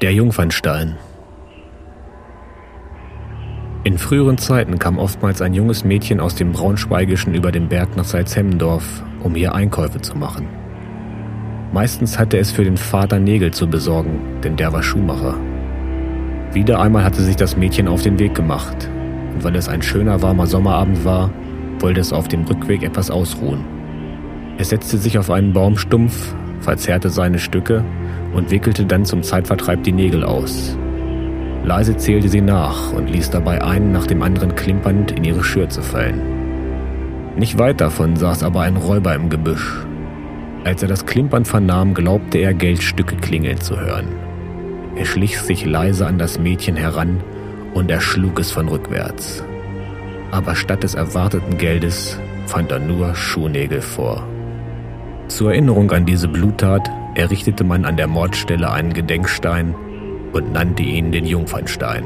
Der Jungfernstein. In früheren Zeiten kam oftmals ein junges Mädchen aus dem Braunschweigischen über den Berg nach Salzhemmendorf, um hier Einkäufe zu machen. Meistens hatte es für den Vater Nägel zu besorgen, denn der war Schuhmacher. Wieder einmal hatte sich das Mädchen auf den Weg gemacht, und weil es ein schöner warmer Sommerabend war, wollte es auf dem Rückweg etwas ausruhen. Es setzte sich auf einen Baumstumpf, verzehrte seine Stücke und wickelte dann zum Zeitvertreib die Nägel aus. Leise zählte sie nach und ließ dabei einen nach dem anderen klimpernd in ihre Schürze fallen. Nicht weit davon saß aber ein Räuber im Gebüsch. Als er das Klimpern vernahm, glaubte er Geldstücke klingeln zu hören. Er schlich sich leise an das Mädchen heran und erschlug es von rückwärts. Aber statt des erwarteten Geldes fand er nur Schuhnägel vor. Zur Erinnerung an diese Bluttat errichtete man an der Mordstelle einen Gedenkstein und nannte ihn den Jungfernstein.